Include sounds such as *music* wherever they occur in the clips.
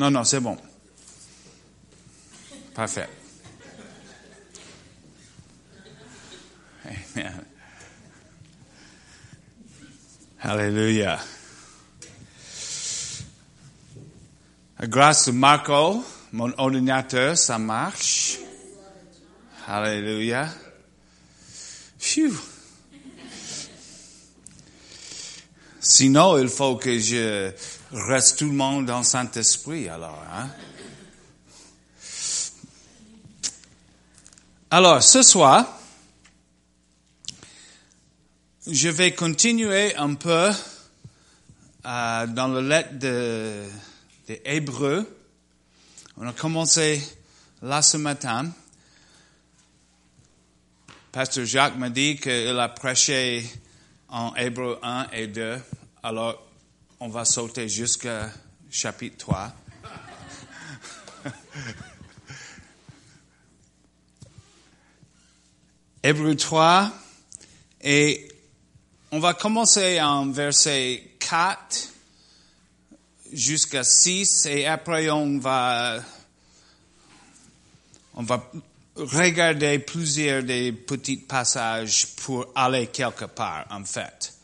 Non, non, c'est bon. Parfait. Amen. Alléluia. Grâce à Marco, mon ordinateur, ça marche. Alléluia. Phew. Sinon, il faut que je reste tout le monde dans Saint-Esprit, alors. Hein? Alors, ce soir, je vais continuer un peu euh, dans la lettre de, de Hébreux. On a commencé là ce matin. Pasteur Jacques m'a dit qu'il a prêché en Hébreu 1 et 2. Alors, on va sauter jusqu'à chapitre 3. *laughs* Hébreu 3 et on va commencer en verset 4 jusqu'à 6 et après on va on va regarder plusieurs des petits passages pour aller quelque part en fait.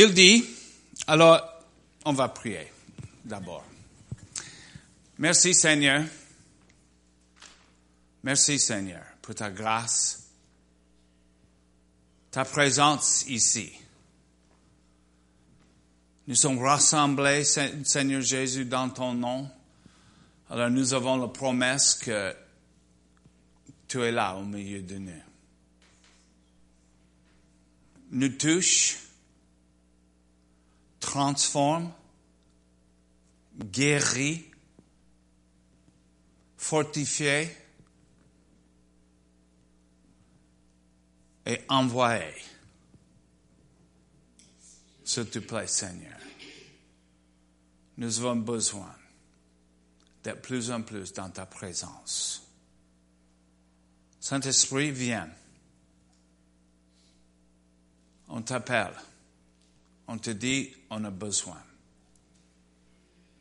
Il dit, alors on va prier d'abord. Merci Seigneur. Merci Seigneur pour ta grâce, ta présence ici. Nous sommes rassemblés, Seigneur Jésus, dans ton nom. Alors nous avons la promesse que tu es là au milieu de nous. Nous touche, transforme, guérit, fortifie et envoie. S'il te plaît, Seigneur. Nous avons besoin d'être plus en plus dans ta présence. Saint-Esprit, viens. On t'appelle. On te dit, on a besoin.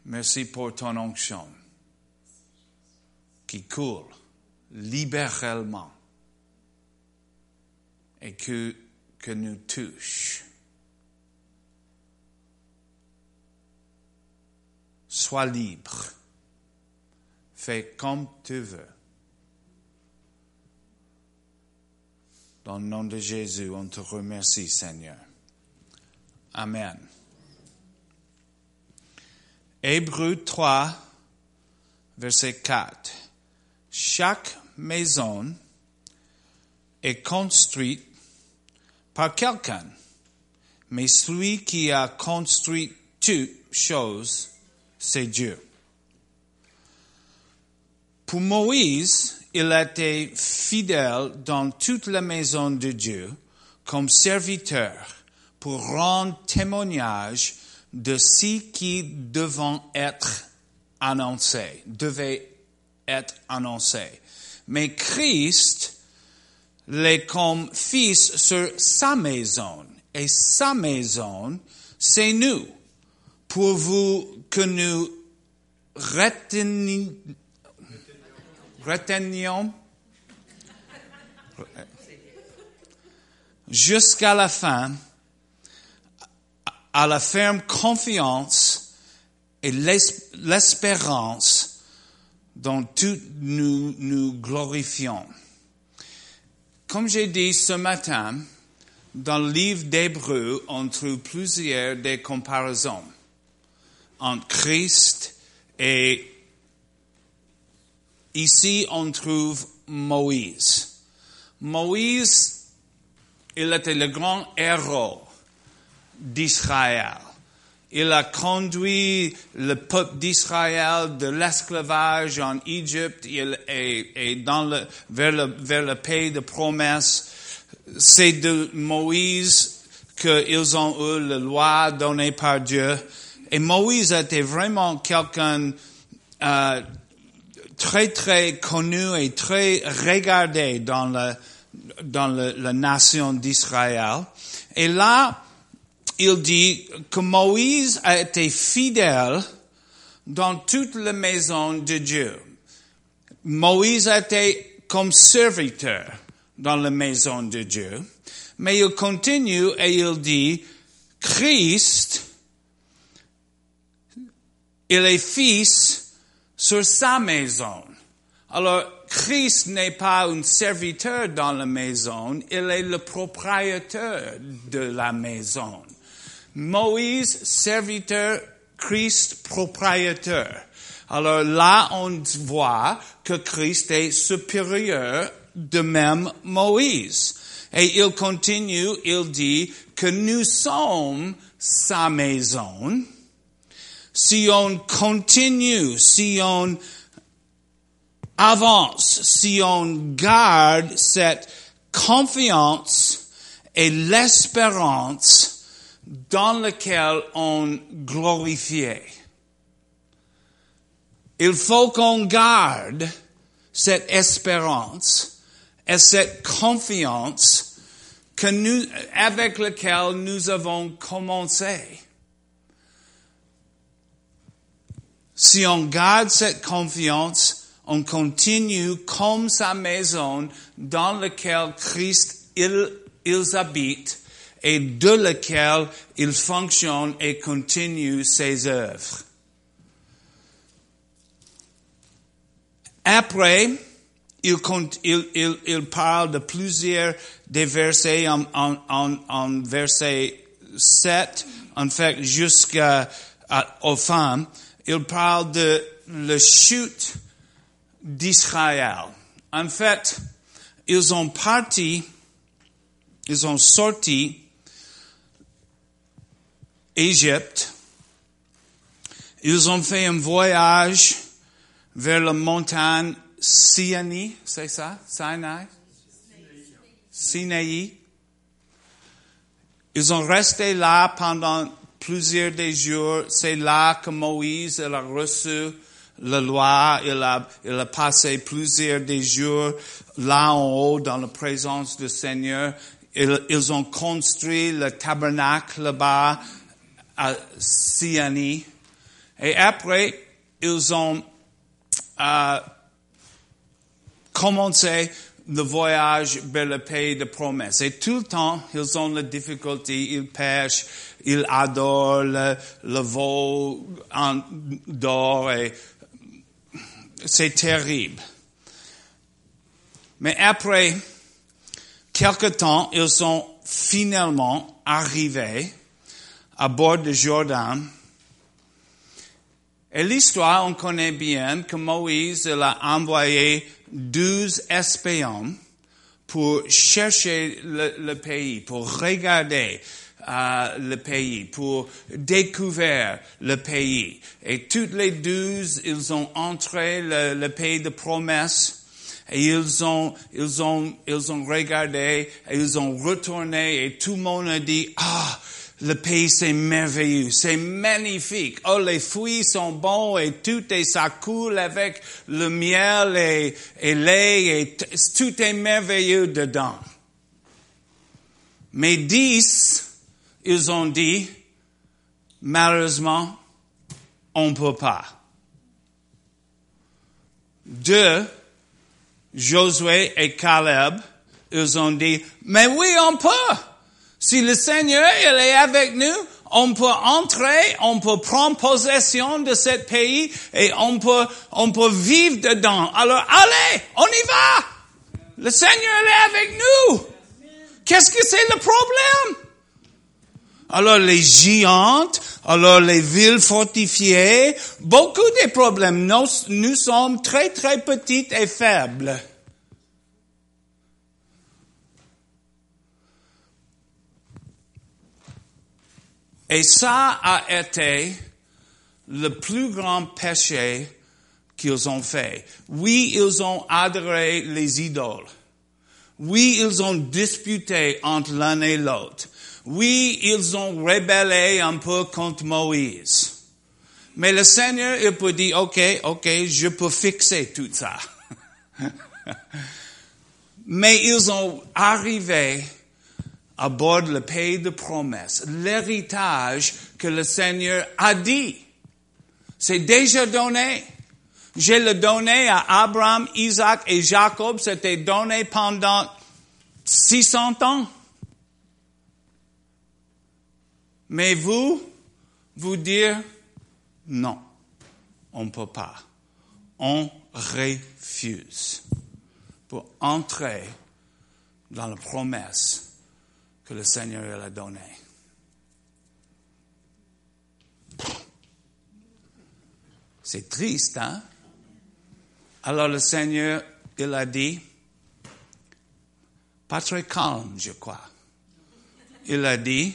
Merci pour ton onction qui coule libéralement et que, que nous touche. Sois libre. Fais comme tu veux. Dans le nom de Jésus, on te remercie, Seigneur. Amen. Hébreu 3, verset 4. Chaque maison est construite par quelqu'un, mais celui qui a construit toutes choses, c'est Dieu. Pour Moïse, il était fidèle dans toute la maison de Dieu comme serviteur pour rendre témoignage de ce qui devait être annoncé, devait être annoncé. Mais Christ l'est comme fils sur sa maison. Et sa maison, c'est nous. Pour vous que nous retenions retenions jusqu'à la fin à la ferme confiance et l'espérance dont nous nous glorifions. Comme j'ai dit ce matin, dans le livre d'Hébreu, on trouve plusieurs des comparaisons entre Christ et Ici, on trouve Moïse. Moïse, il était le grand héros d'Israël. Il a conduit le peuple d'Israël de l'esclavage en Égypte et, dans le, vers, le, pays de promesse. C'est de Moïse qu'ils ont eu la loi donnée par Dieu. Et Moïse était vraiment quelqu'un euh, très très connu et très regardé dans dans la nation d'Israël. Et là, il dit que Moïse a été fidèle dans toute la maison de Dieu. Moïse était comme serviteur dans la maison de Dieu, mais il continue et il dit, Christ, il est fils sur sa maison. Alors, Christ n'est pas un serviteur dans la maison, il est le propriétaire de la maison. Moïse, serviteur, Christ, propriétaire. Alors là, on voit que Christ est supérieur de même Moïse. Et il continue, il dit que nous sommes sa maison. Si on continue, si on avance, si on garde cette confiance et l'espérance dans laquelle on glorifiait. Il faut qu'on garde cette espérance et cette confiance que nous, avec laquelle nous avons commencé. Si on garde cette confiance, on continue comme sa maison dans laquelle Christ, il, ils habitent et de laquelle il fonctionne et continue ses œuvres. Après, il, parle de plusieurs des versets en verset 7, en fait, jusqu'à aux femmes. Il parle de la chute d'Israël. En fait, ils ont parti, ils ont sorti Égypte. Ils ont fait un voyage vers la montagne Sinai, c'est ça? Sinai? Sinaï. Ils ont resté là pendant plusieurs des jours. C'est là que Moïse a reçu la loi. Il a, il a passé plusieurs des jours là en haut dans la présence du Seigneur. Ils, ils ont construit le tabernacle là-bas à Sinai. Et après, ils ont à commencer le voyage vers le pays de promesse. Et tout le temps, ils ont la difficulté, ils pêchent, ils adorent le, le veau en d'or et c'est terrible. Mais après quelque temps, ils sont finalement arrivés à bord de Jordan et l'histoire, on connaît bien que Moïse a envoyé douze espions pour chercher le, pays, pour regarder euh, le pays, pour découvrir le pays. Et toutes les douze, ils ont entré le pays de promesse. Et ils ont, ils ont, ils ont regardé, et ils ont retourné, et tout le monde a dit, ah, le pays, c'est merveilleux, c'est magnifique. Oh, les fruits sont bons et tout et ça coule avec le miel et, et lait et tout est merveilleux dedans. Mais dix, ils ont dit, malheureusement, on peut pas. Deux, Josué et Caleb, ils ont dit, mais oui, on peut. Si le Seigneur il est avec nous, on peut entrer, on peut prendre possession de ce pays et on peut, on peut vivre dedans. Alors allez, on y va. Le Seigneur est avec nous. Qu'est-ce que c'est le problème? Alors les géantes, alors les villes fortifiées, beaucoup de problèmes. Nous, nous sommes très très petites et faibles. Et ça a été le plus grand péché qu'ils ont fait. Oui, ils ont adoré les idoles. Oui, ils ont disputé entre l'un et l'autre. Oui, ils ont rébellé un peu contre Moïse. Mais le Seigneur, il peut dire, OK, OK, je peux fixer tout ça. *laughs* Mais ils ont arrivé aborde le pays de promesse, l'héritage que le Seigneur a dit. C'est déjà donné. Je le donné à Abraham, Isaac et Jacob. C'était donné pendant 600 ans. Mais vous, vous dire, non, on ne peut pas. On refuse pour entrer dans la promesse que le Seigneur a donnée. C'est triste, hein? Alors le Seigneur, il a dit, pas très calme, je crois. Il a dit,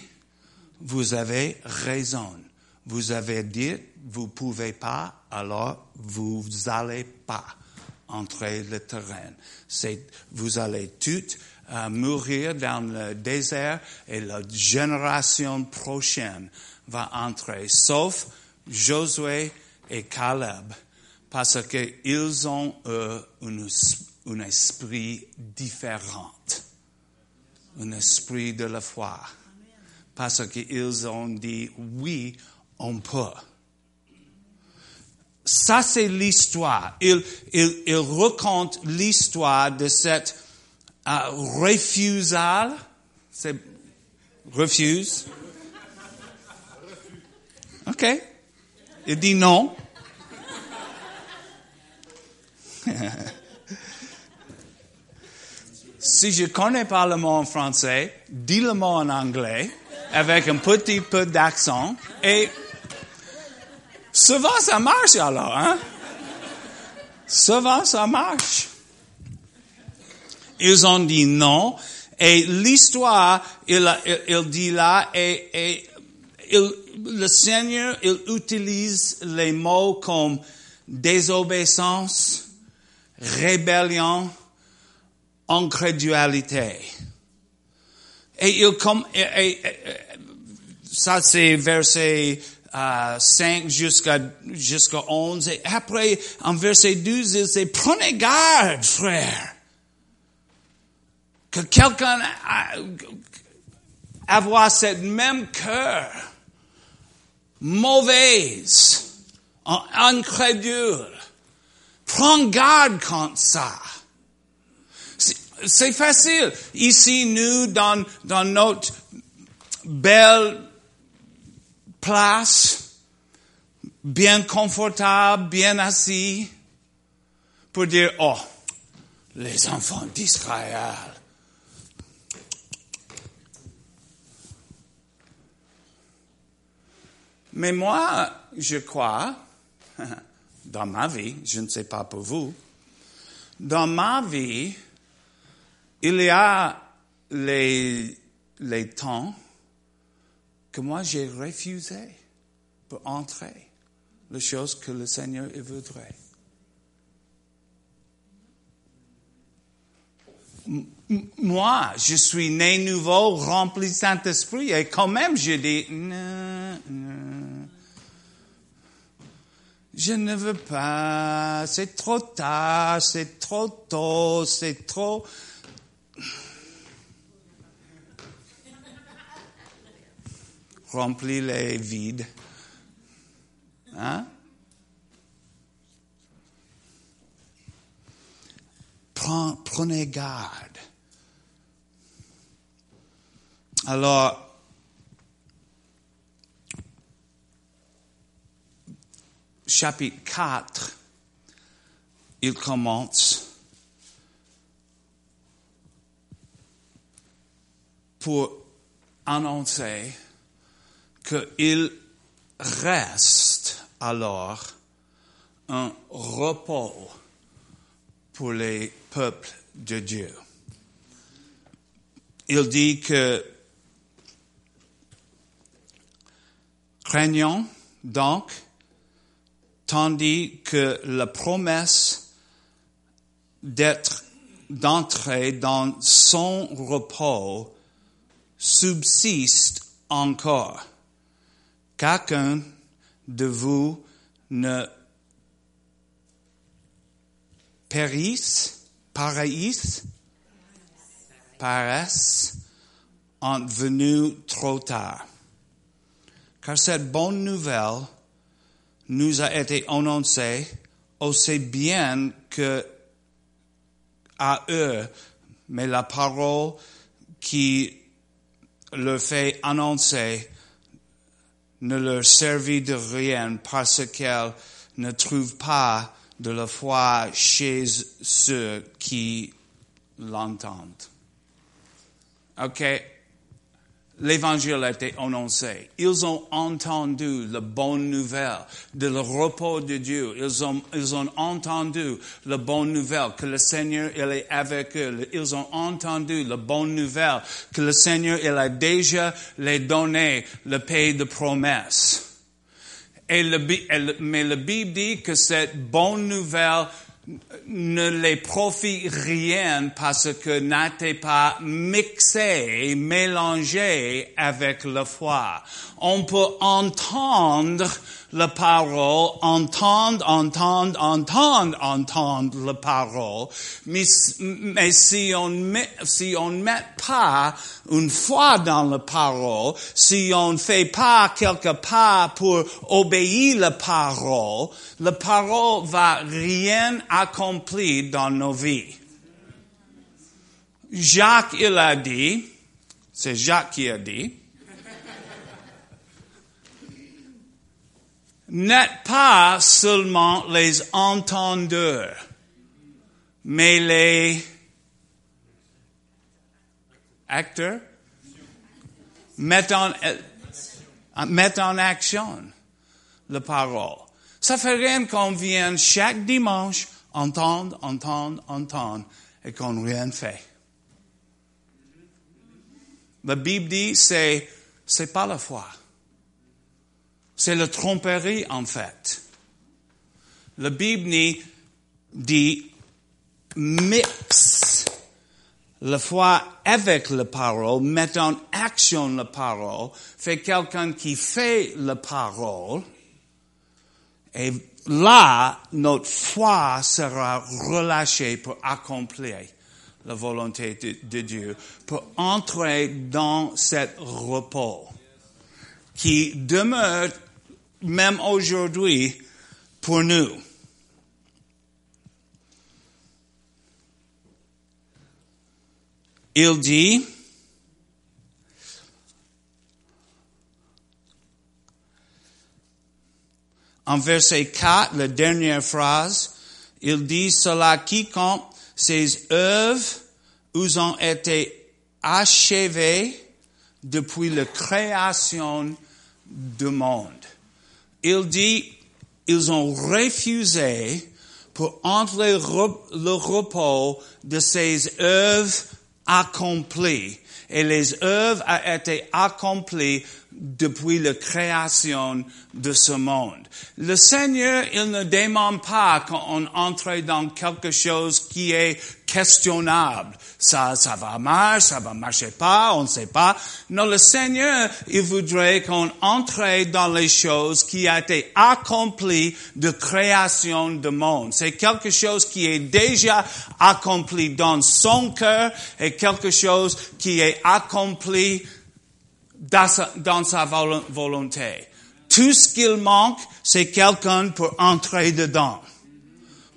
vous avez raison. Vous avez dit, vous pouvez pas, alors vous allez pas entrer le terrain. Vous allez toutes euh, mourir dans le désert et la génération prochaine va entrer, sauf Josué et Caleb, parce qu'ils ont un esprit différent, un esprit de la foi, parce qu'ils ont dit oui, on peut. Ça, c'est l'histoire. Il, il, il raconte l'histoire de cette uh, refusal. C'est refuse. OK. Il dit non. *laughs* si je connais pas le mot en français, dis le mot en anglais avec un petit peu d'accent et souvent ça marche alors, hein? Souvent ça marche. Ils ont dit non et l'histoire, il, il, dit là, et, et il, le Seigneur, il utilise les mots comme désobéissance, rébellion, incrédulité. Et il comme, et, ça c'est verset euh, 5 jusqu'à jusqu'à 11. Et après, en verset 12, il dit, prenez garde, frère, que quelqu'un avoir cette même cœur mauvaise, incrédule. Prends garde contre ça. C'est facile. Ici, nous, dans, dans notre belle place, bien confortable, bien assis, pour dire, oh, les enfants d'Israël. Mais moi, je crois, *laughs* dans ma vie, je ne sais pas pour vous, dans ma vie, il y a les, les temps que moi j'ai refusé pour entrer les choses que le Seigneur voudrait. Moi, je suis né nouveau, rempli Saint-Esprit, et quand même je dis, je ne veux pas, c'est trop tard, c'est trop tôt, c'est trop... Remplis les vides. Hein? Prenez garde. Alors, chapitre 4, il commence pour annoncer qu'il reste alors un repos pour les peuples de Dieu. Il dit que craignons donc tandis que la promesse d'être, d'entrer dans son repos subsiste encore. Qu'aucun de vous ne périsse, paraisse, paraisse en venu trop tard. Car cette bonne nouvelle nous a été annoncé aussi bien que à eux, mais la parole qui leur fait annoncer ne leur servit de rien parce qu'elle ne trouve pas de la foi chez ceux qui l'entendent. OK? L'évangile a été annoncé. Ils ont entendu la bonne nouvelle de le repos de Dieu. Ils ont, ils ont entendu la bonne nouvelle que le Seigneur, est avec eux. Ils ont entendu la bonne nouvelle que le Seigneur, a déjà les donné le pays de promesses. Et le, mais la Bible dit que cette bonne nouvelle ne les profite rien parce que n'était pas mixé, mélangé avec la foi. On peut entendre la parole, entendre, entendre, entendre, entendre la parole, mais, si on met, si on met pas une foi dans la parole, si on fait pas quelque pas pour obéir la parole, la parole va rien accomplir dans nos vies. Jacques, il a dit, c'est Jacques qui a dit, n'êtes pas seulement les entendeurs, mais les acteurs. Mettent en, mettent en action la parole. Ça fait rien qu'on vienne chaque dimanche entendre, entendre, entendre et qu'on rien fait. La Bible dit c'est c'est pas la foi. C'est la tromperie, en fait. La Bible dit mix la foi avec la parole, met en action la parole, fait quelqu'un qui fait la parole, et là, notre foi sera relâchée pour accomplir la volonté de, de Dieu, pour entrer dans cet repos qui demeure même aujourd'hui pour nous. Il dit, en verset 4, la dernière phrase, il dit, cela quiconque ses œuvres vous ont été achevées depuis la création du monde il dit, ils ont refusé pour entrer le repos de ces œuvres accomplies. Et les œuvres ont été accomplies depuis la création de ce monde. Le Seigneur, il ne demande pas qu'on entre dans quelque chose qui est questionnable. Ça, ça va marcher, ça va marcher pas, on ne sait pas. Non, le Seigneur, il voudrait qu'on entre dans les choses qui a été accomplies de création du monde. C'est quelque chose qui est déjà accompli dans son cœur et quelque chose qui est accompli dans sa, volonté. Tout ce qu'il manque, c'est quelqu'un pour entrer dedans,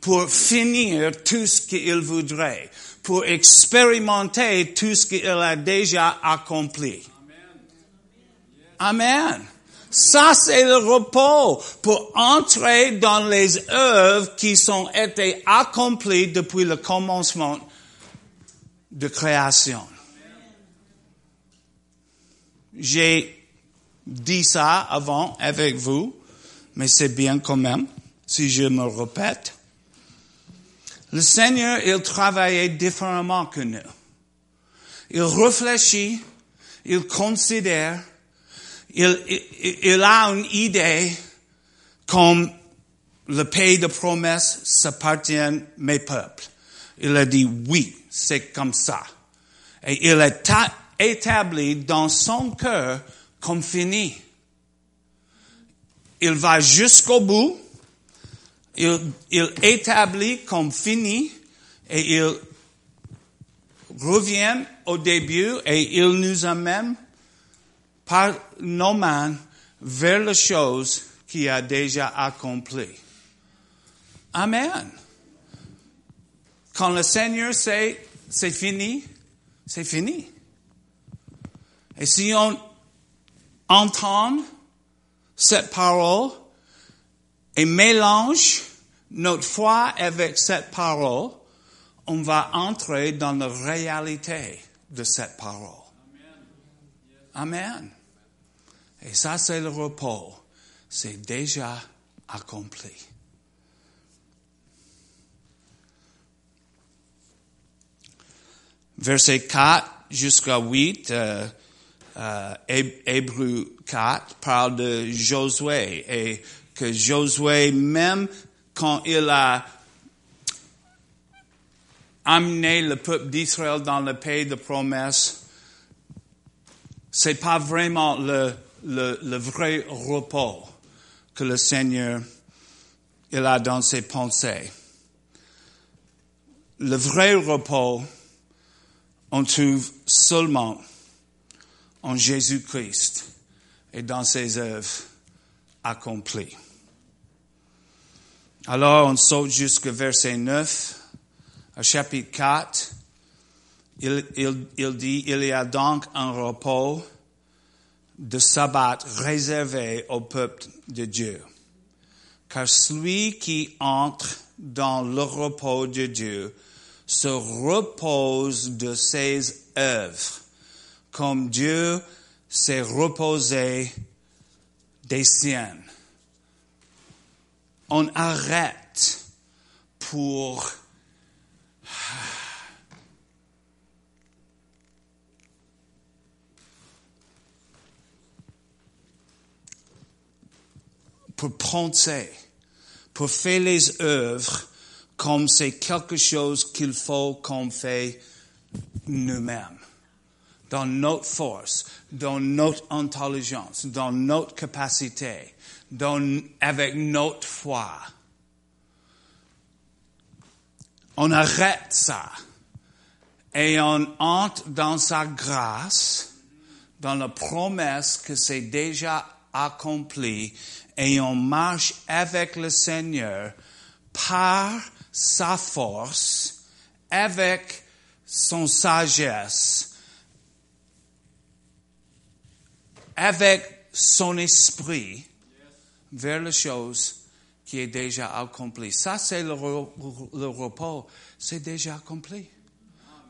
pour finir tout ce qu'il voudrait, pour expérimenter tout ce qu'il a déjà accompli. Amen. Ça, c'est le repos pour entrer dans les œuvres qui sont été accomplies depuis le commencement de création. J'ai dit ça avant avec vous, mais c'est bien quand même, si je me répète. Le Seigneur, il travaillait différemment que nous. Il réfléchit, il considère, il, il, il a une idée comme le pays de promesse s'appartient mes peuples. Il a dit oui, c'est comme ça. Et il a établi dans son cœur comme fini. Il va jusqu'au bout, il, établit comme fini et il revient au début et il nous amène par nos mains vers les choses qui a déjà accompli. Amen. Quand le Seigneur sait c'est fini, c'est fini. Et si on entend cette parole et mélange notre foi avec cette parole, on va entrer dans la réalité de cette parole. Amen. Et ça, c'est le repos. C'est déjà accompli. Verset 4 jusqu'à 8, euh, euh, Hébreu 4 parle de Josué et que Josué, même quand il a amené le peuple d'Israël dans le pays de promesse, c'est pas vraiment le, le, le, vrai repos que le Seigneur il a dans ses pensées. Le vrai repos, on trouve seulement en Jésus-Christ et dans ses œuvres accomplies. Alors on saute jusqu'au verset 9, au chapitre 4. Il, il, il dit, il y a donc un repos de sabbat réservé au peuple de Dieu. Car celui qui entre dans le repos de Dieu se repose de ses œuvres comme Dieu s'est reposé des siennes. On arrête pour pour penser, pour faire les œuvres comme c'est quelque chose qu'il faut qu'on fait nous-mêmes dans notre force, dans notre intelligence, dans notre capacité, dans, avec notre foi. On arrête ça et on entre dans sa grâce, dans la promesse que c'est déjà accompli et on marche avec le Seigneur par sa force, avec son sagesse, avec son esprit vers les choses qui est déjà accompli. Ça, c'est le, repos. C'est déjà accompli.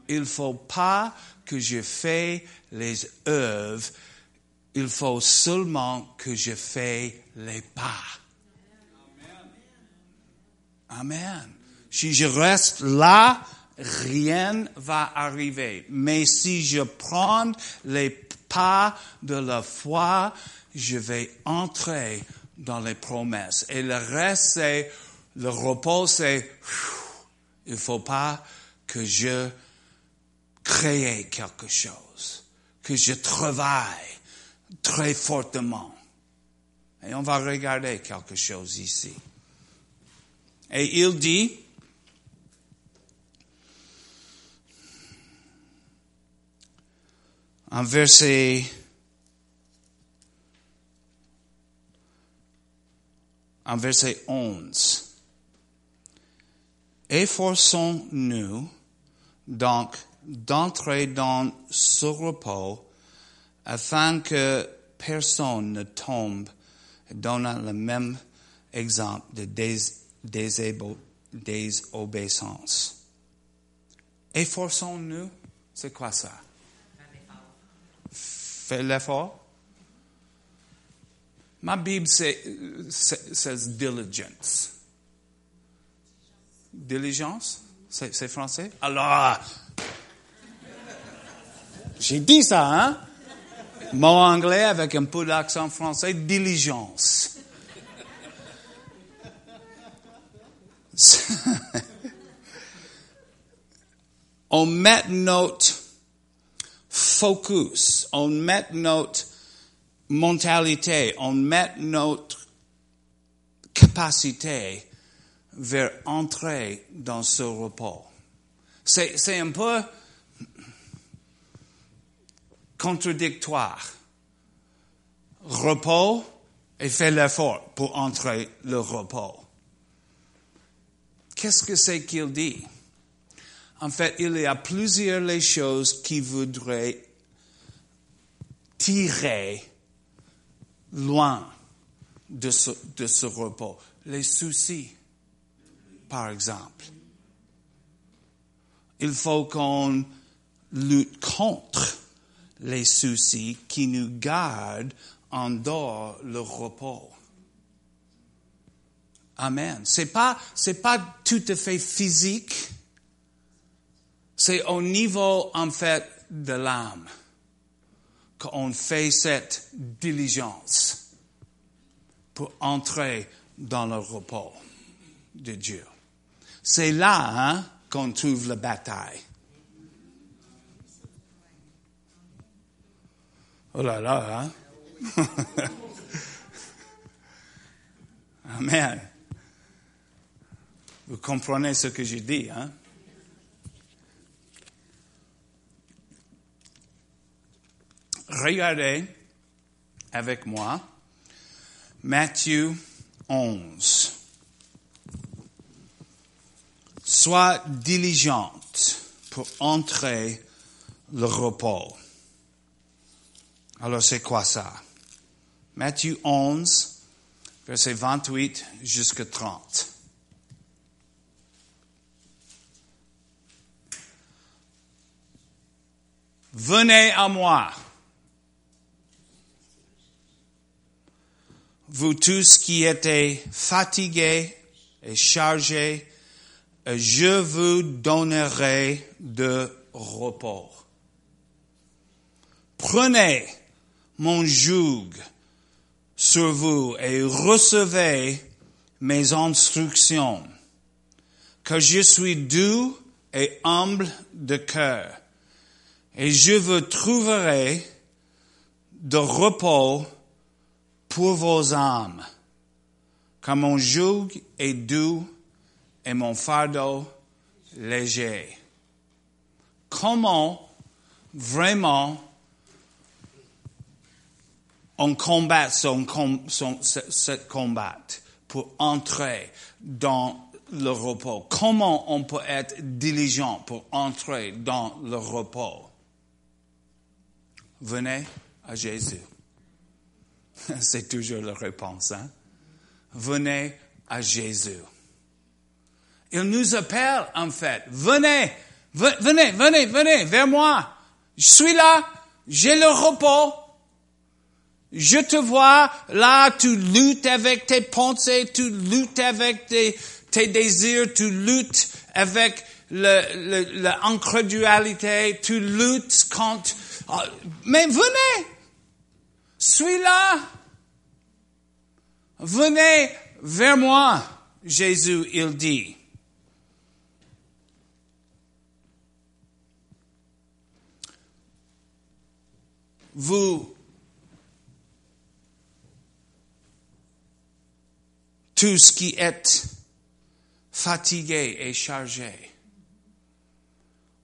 Il faut pas que je fais les œuvres. Il faut seulement que je fais les pas. Amen. Si je reste là, rien va arriver. Mais si je prends les pas de la foi, je vais entrer dans les promesses. Et le reste, c'est, le repos, c'est, il faut pas que je crée quelque chose, que je travaille très fortement. Et on va regarder quelque chose ici. Et il dit, en verset en verset 11. Efforçons-nous donc d'entrer dans ce repos afin que personne ne tombe donnant le même exemple de désobéissance. Efforçons-nous, c'est quoi ça? Fais l'effort. Ma Bible says diligence. Diligence, c'est français? Alors, j'ai dit ça, hein? Mot anglais avec un peu d'accent français, diligence. *laughs* On met notre focus, on met notre mentalité, on met notre capacité vers entrer dans ce repos. C'est, un peu contradictoire. Repos et fait l'effort pour entrer le repos. Qu'est-ce que c'est qu'il dit? En fait, il y a plusieurs choses qui voudraient tirer loin de ce, repos. Les soucis, par exemple. Il faut qu'on lutte contre les soucis qui nous gardent en dehors le repos. Amen. C'est pas, c'est pas tout à fait physique. C'est au niveau, en fait, de l'âme qu'on fait cette diligence pour entrer dans le repos de Dieu. C'est là hein, qu'on trouve la bataille. Oh là là, hein? *laughs* Amen. Vous comprenez ce que je dis, hein? Regardez avec moi Matthieu 11. Sois diligente pour entrer le repos. Alors c'est quoi ça? Matthieu 11, verset 28 jusqu'à 30. Venez à moi. Vous tous qui étiez fatigués et chargés, je vous donnerai de repos. Prenez mon joug sur vous et recevez mes instructions, que je suis doux et humble de cœur, et je vous trouverai de repos pour vos âmes, car mon joug est doux et mon fardeau léger. Comment vraiment on combat son, combat pour entrer dans le repos? Comment on peut être diligent pour entrer dans le repos? Venez à Jésus. *laughs* C'est toujours la réponse. Hein? Venez à Jésus. Il nous appelle en fait. Venez, venez, venez, venez vers moi. Je suis là, j'ai le repos. Je te vois là, tu luttes avec tes pensées, tu luttes avec tes, tes désirs, tu luttes avec l'incrédulité, tu luttes contre... Ah, mais venez, suis là. Venez vers moi, Jésus, il dit. Vous tous qui êtes fatigués et chargés.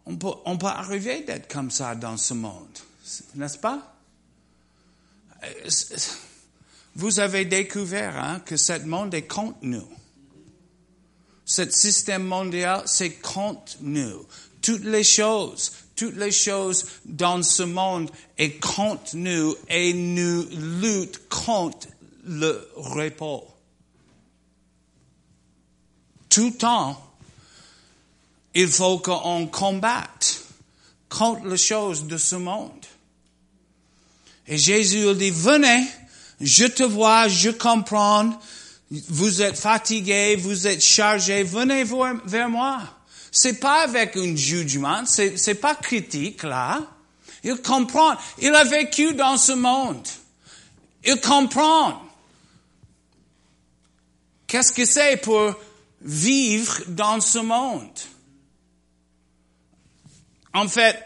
On peut, on peut arriver d'être comme ça dans ce monde, n'est-ce pas? Vous avez découvert hein, que ce monde est contre nous. Ce système mondial, c'est contre nous. Toutes les choses, toutes les choses dans ce monde est contre nous et nous lutte contre le repos tout le temps, il faut qu'on combatte contre les choses de ce monde. Et Jésus dit, venez, je te vois, je comprends, vous êtes fatigué, vous êtes chargé, venez vers moi. C'est pas avec un jugement, c'est, pas critique là. Il comprend. Il a vécu dans ce monde. Il comprend. Qu'est-ce que c'est pour vivre dans ce monde? En fait,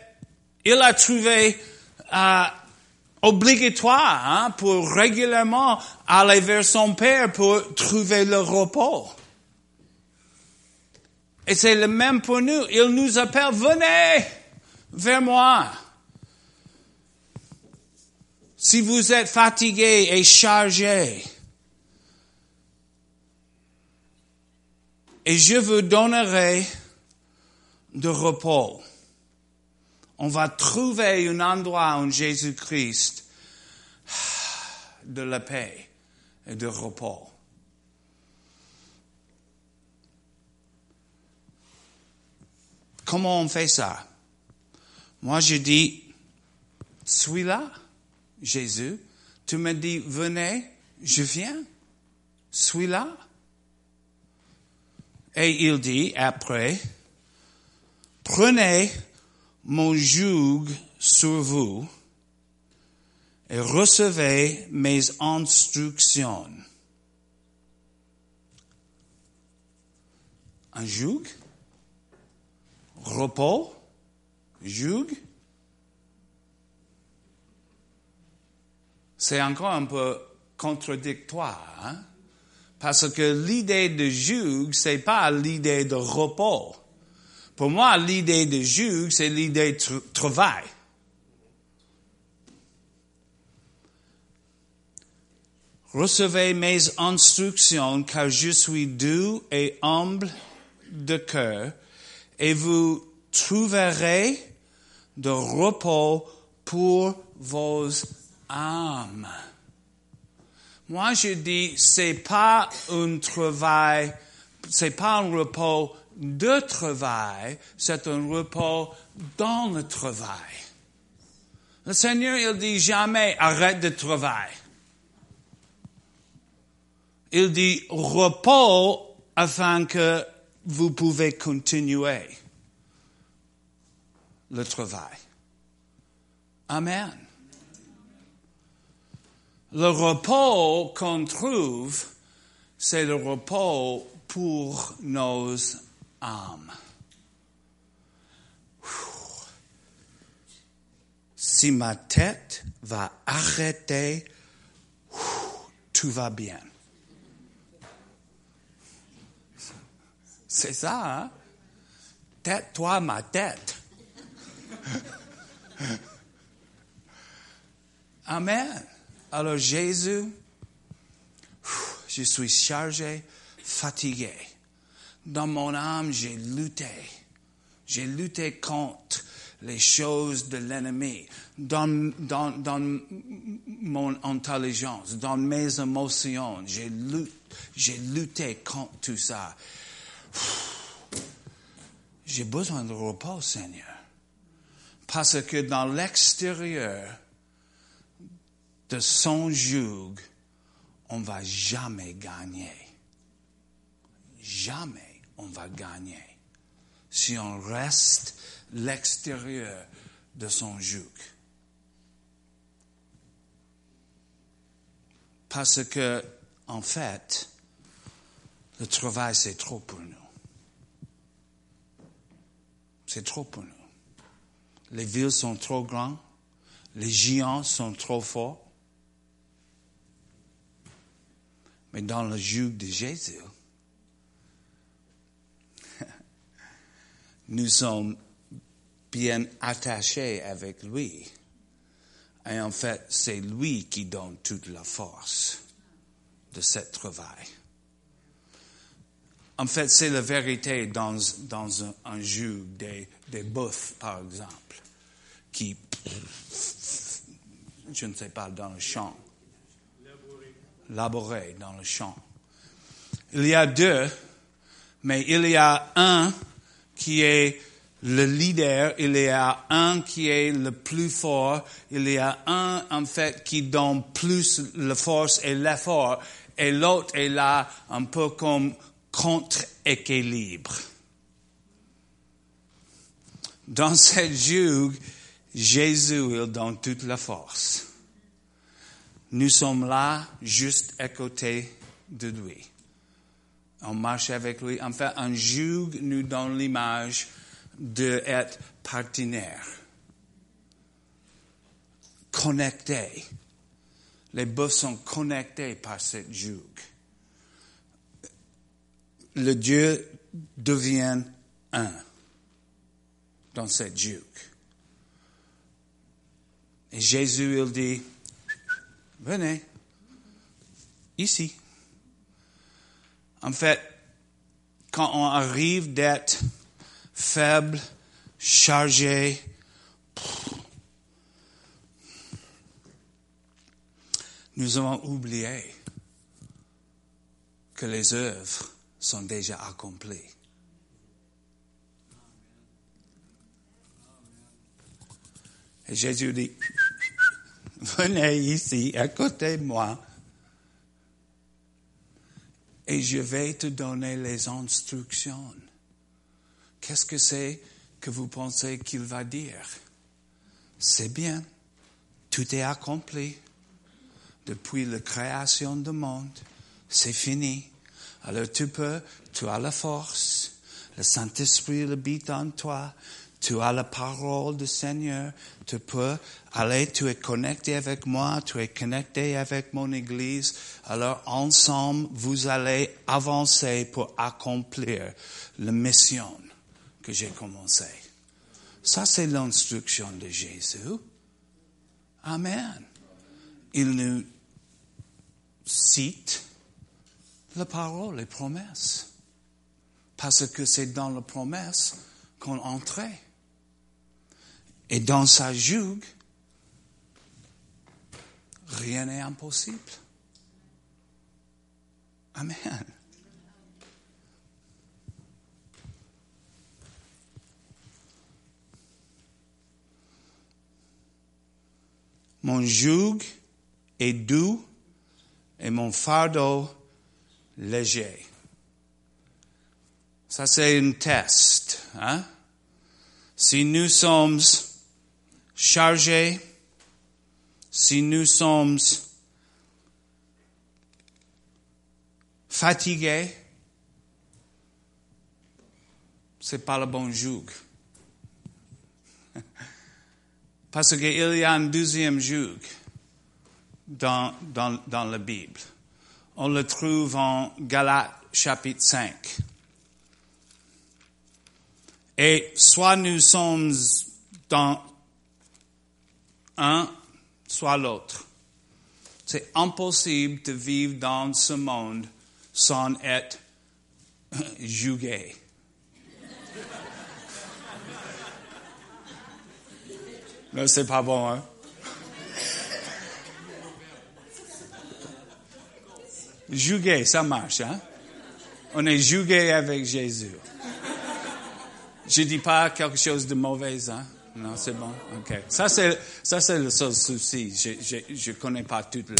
il a trouvé euh, obligatoire hein, pour régulièrement aller vers son Père pour trouver le repos. Et c'est le même pour nous. Il nous appelle, venez vers moi. Si vous êtes fatigué et chargé, et je vous donnerai de repos. On va trouver un endroit en Jésus-Christ de la paix et de repos. Comment on fait ça? Moi, je dis, suis là, Jésus. Tu me dis, venez, je viens. Suis là. Et il dit après, prenez mon joug sur vous et recevez mes instructions. Un joug, repos, joug. C'est encore un peu contradictoire, hein? Parce que l'idée de joug, c'est pas l'idée de repos. Pour moi, l'idée de joug, c'est l'idée de travail. Recevez mes instructions car je suis doux et humble de cœur et vous trouverez de repos pour vos âmes. Moi, je dis, c'est pas un travail, c'est pas un repos de travail, c'est un repos dans le travail. Le Seigneur, il dit jamais arrête de travailler. Il dit repos afin que vous pouvez continuer le travail. Amen. Le repos qu'on trouve, c'est le repos pour nos Si ma tête va arrêter, tout va bien. C'est ça, hein? Tête-toi ma tête. Amen. Alors Jésus, je suis chargé, fatigué. Dans mon âme, j'ai lutté. J'ai lutté contre les choses de l'ennemi. Dans, dans, dans mon intelligence, dans mes émotions, j'ai lutté, contre tout ça. J'ai besoin de repos, Seigneur. Parce que dans l'extérieur, de son joug, on va jamais gagner. Jamais on va gagner si on reste l'extérieur de son joug. Parce que, en fait, le travail, c'est trop pour nous. C'est trop pour nous. Les villes sont trop grandes. Les géants sont trop forts. Mais dans le joug de Jésus, nous sommes bien attachés avec lui. Et en fait, c'est lui qui donne toute la force de ce travail. En fait, c'est la vérité dans, dans un, un joug des, des bœufs, par exemple, qui, je ne sais pas, dans le champ, laborer dans le champ. Il y a deux, mais il y a un qui est le leader, il y a un qui est le plus fort, il y a un en fait qui donne plus la force et l'effort, et l'autre est là un peu comme contre-équilibre. Dans *laughs* cette joug, Jésus, il donne toute la force. Nous sommes là juste à côté de lui. On marche avec lui. En fait, un joug nous donne l'image d'être partenaire, connecté. Les bœufs sont connectés par cette joug. Le Dieu devient un dans cette joug. Et Jésus, il dit, Venez. Ici. En fait, quand on arrive d'être faible, chargé, nous avons oublié que les œuvres sont déjà accomplies. Et Jésus dit, *laughs* venez ici à côté de moi et je vais te donner les instructions. Qu'est-ce que c'est que vous pensez qu'il va dire? C'est bien, tout est accompli depuis la création du monde. C'est fini. Alors tu peux, tu as la force, le Saint-Esprit habite en toi, tu as la parole du Seigneur, tu peux aller, tu es connecté avec moi, tu es connecté avec mon Église. Alors ensemble, vous allez avancer pour accomplir la mission que j'ai commencée. Ça, c'est l'instruction de Jésus. Amen. Il nous cite la parole, les promesses. Parce que c'est dans la promesse qu'on entrait. Et dans sa joug, rien n'est impossible. Amen. Mon joug est doux et mon fardeau léger. Ça, c'est un test. Hein? Si nous sommes chargés, si nous sommes fatigués, c'est pas le bon joug. *laughs* Parce qu'il y a un deuxième joug dans, dans, dans la Bible. On le trouve en Galates chapitre 5. Et soit nous sommes dans un, soit l'autre. C'est impossible de vivre dans ce monde sans être *coughs* jugé. Non, c'est pas bon, hein? Jugué, ça marche, hein? On est jugué avec Jésus. Je dis pas quelque chose de mauvais, hein? Non, c'est bon? OK. Ça, c'est, ça, c'est le seul souci. Je, je, je connais pas toutes les...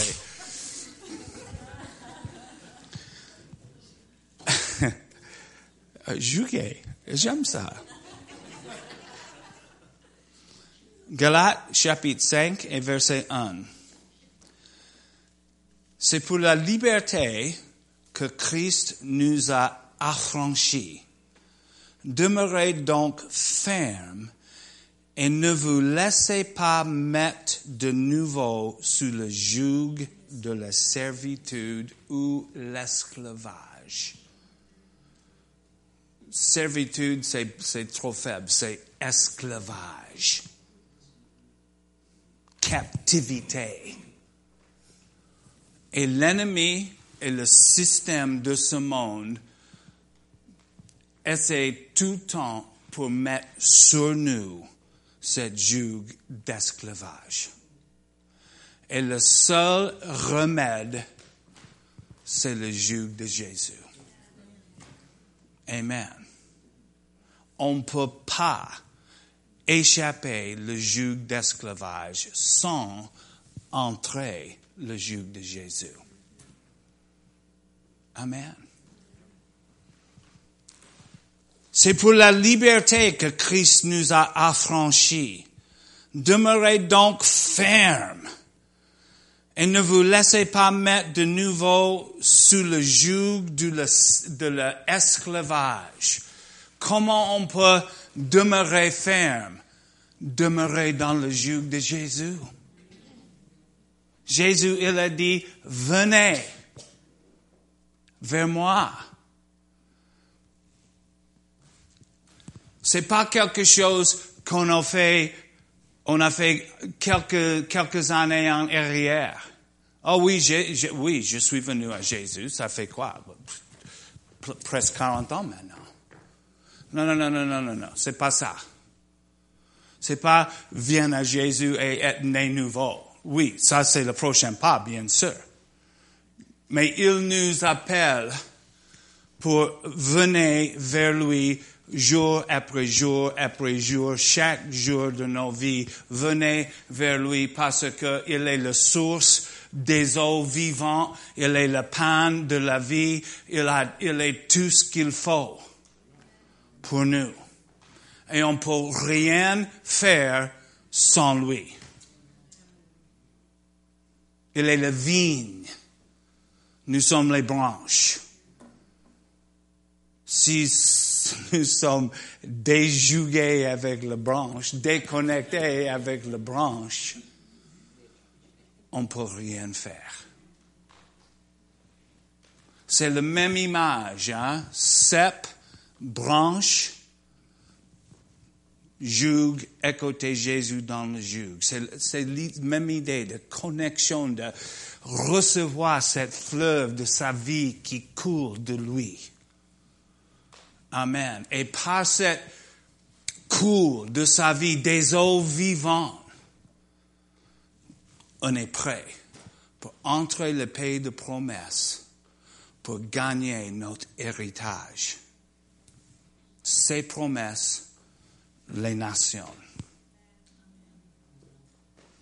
*laughs* Jugué. J'aime ça. Galates chapitre 5 et verset 1. C'est pour la liberté que Christ nous a affranchis. Demeurez donc ferme et ne vous laissez pas mettre de nouveau sous le joug de la servitude ou l'esclavage. Servitude, c'est trop faible, c'est esclavage captivité. Et l'ennemi et le système de ce monde essaient tout le temps pour mettre sur nous cette joug d'esclavage. Et le seul remède, c'est le joug de Jésus. Amen. On ne peut pas échapper le joug d'esclavage sans entrer le joug de Jésus. Amen. C'est pour la liberté que Christ nous a affranchis. Demeurez donc ferme et ne vous laissez pas mettre de nouveau sous le joug de l'esclavage. Comment on peut demeurer ferme, demeurer dans le joug de Jésus. Jésus, il a dit, venez vers moi. C'est pas quelque chose qu'on a fait, on a fait quelques, quelques années en arrière. Oh oui, oui, je suis venu à Jésus. Ça fait quoi? presque 40 ans maintenant. Non, non, non, non, non, non, non, c'est pas ça. C'est pas viens à Jésus et être né nouveau. Oui, ça c'est le prochain pas, bien sûr. Mais il nous appelle pour venir vers lui jour après jour après jour, chaque jour de nos vies. Venez vers lui parce que il est la source des eaux vivantes, il est le pain de la vie, il, a, il est tout ce qu'il faut pour nous. Et on peut rien faire sans lui. Il est la vigne. Nous sommes les branches. Si *laughs* nous sommes déjugués avec la branche, déconnectés avec la branche, on ne peut rien faire. C'est la même image, hein? Cep, branche, joug, écouter Jésus dans le joug. C'est la même idée de connexion, de recevoir cette fleuve de sa vie qui coule de lui. Amen. Et par cette coule de sa vie, des eaux vivantes, on est prêt pour entrer le pays de promesse, pour gagner notre héritage. Ces promesses, les nations.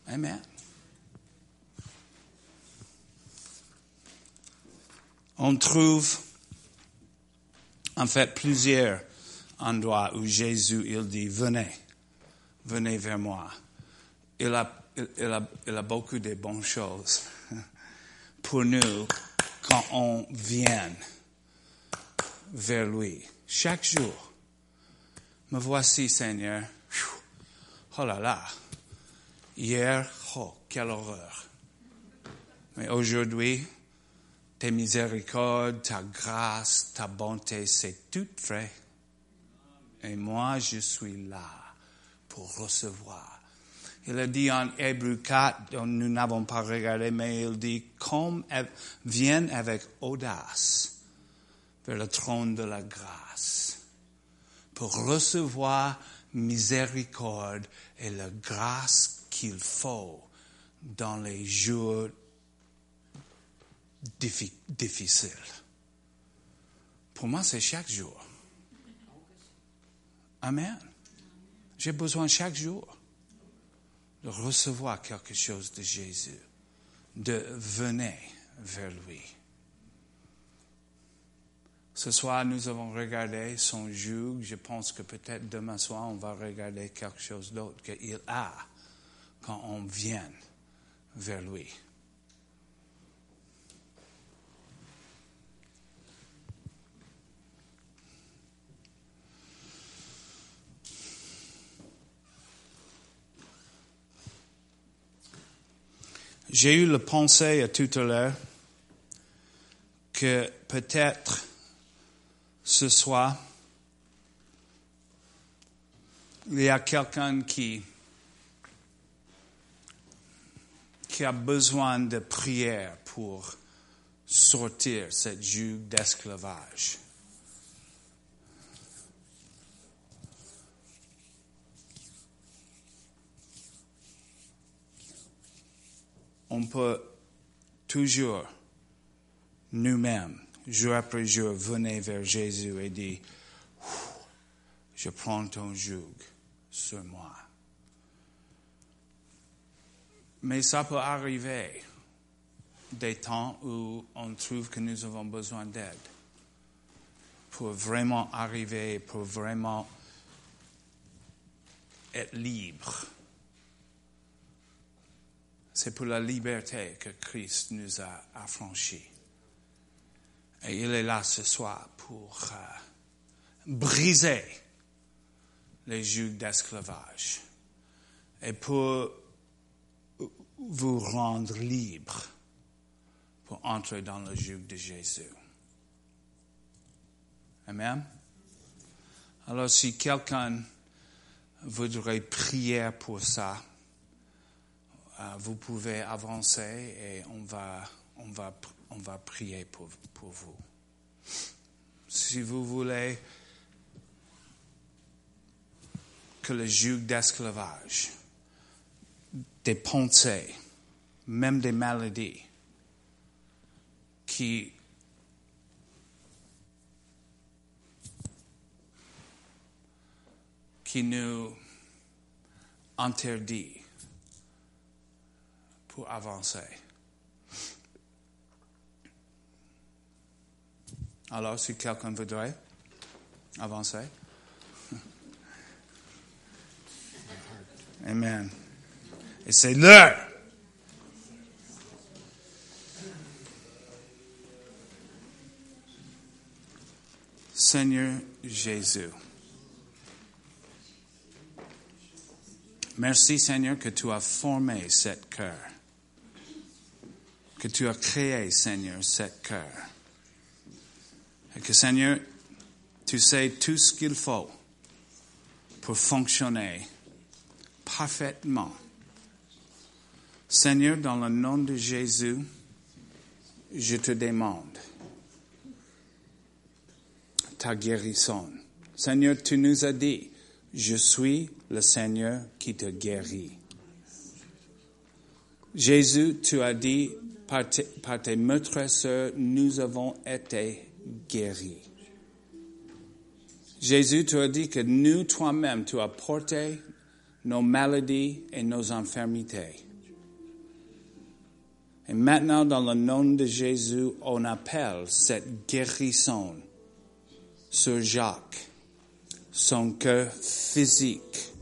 Amen. On trouve en fait plusieurs endroits où Jésus, il dit, venez, venez vers moi. Il a, il, a, beaucoup de bonnes choses *laughs* pour nous quand on vient vers lui. Chaque jour, me voici, Seigneur. Oh là là. Hier, oh, quelle horreur. Mais aujourd'hui, tes miséricordes, ta grâce, ta bonté, c'est tout vrai. Et moi, je suis là pour recevoir. Il a dit en Hébreu 4, dont nous n'avons pas regardé, mais il dit, comme viens avec audace vers le trône de la grâce pour recevoir miséricorde et la grâce qu'il faut dans les jours difficiles. Pour moi, c'est chaque jour. Amen. J'ai besoin chaque jour de recevoir quelque chose de Jésus, de venir vers lui. Ce soir, nous avons regardé son joug. Je pense que peut-être demain soir, on va regarder quelque chose d'autre qu'il a quand on vient vers lui. J'ai eu la pensée tout à l'heure que peut-être ce soir, il y a quelqu'un qui, qui a besoin de prière pour sortir cette juge d'esclavage. On peut toujours nous-mêmes jour après jour, venez vers Jésus et dit, je prends ton joug sur moi. Mais ça peut arriver des temps où on trouve que nous avons besoin d'aide pour vraiment arriver, pour vraiment être libre. C'est pour la liberté que Christ nous a affranchis. Et il est là ce soir pour euh, briser les juges d'esclavage et pour vous rendre libre pour entrer dans le juge de Jésus. Amen. Alors si quelqu'un voudrait prier pour ça, vous pouvez avancer et on va, on va, on va prier pour, pour vous. si vous voulez, que le joug d'esclavage, des pensées, même des maladies, qui qui nous interdit pour avancer. Alors, si quelqu'un voudrait avancer. Amen. Et c'est l'heure. Seigneur Jésus. Merci Seigneur que tu as formé cette cœur, que tu as créé Seigneur cette cœur, et que Seigneur, tu sais tout ce qu'il faut pour fonctionner parfaitement. Seigneur, dans le nom de Jésus, je te demande ta guérison. Seigneur, tu nous as dit, je suis le Seigneur qui te guérit. Jésus, tu as dit, par, tes, tes nous avons été guéris. Jésus, tu as dit que nous, toi-même, tu as porté nos maladies et nos infirmités. Et maintenant, dans le nom de Jésus, on appelle cette guérison sur Jacques, son cœur physique,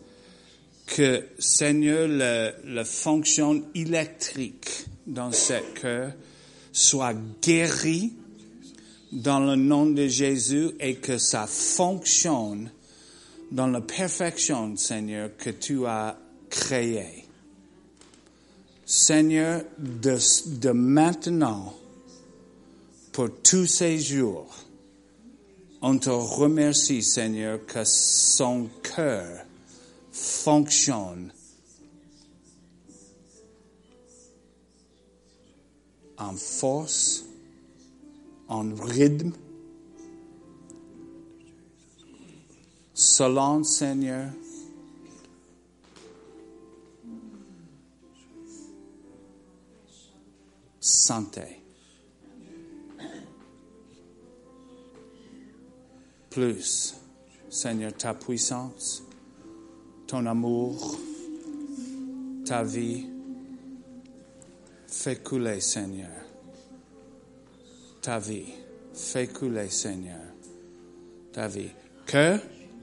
que Seigneur, la, fonction électrique dans ce cœur soit guérie dans le nom de Jésus et que ça fonctionne dans la perfection, Seigneur, que tu as créée. Seigneur, de, de maintenant, pour tous ces jours, on te remercie, Seigneur, que son cœur fonctionne en force, en rythme, selon Seigneur, santé. Plus, Seigneur, ta puissance ton amour, ta vie. Fais Seigneur. Ta vie. Fais Seigneur. Ta vie. Que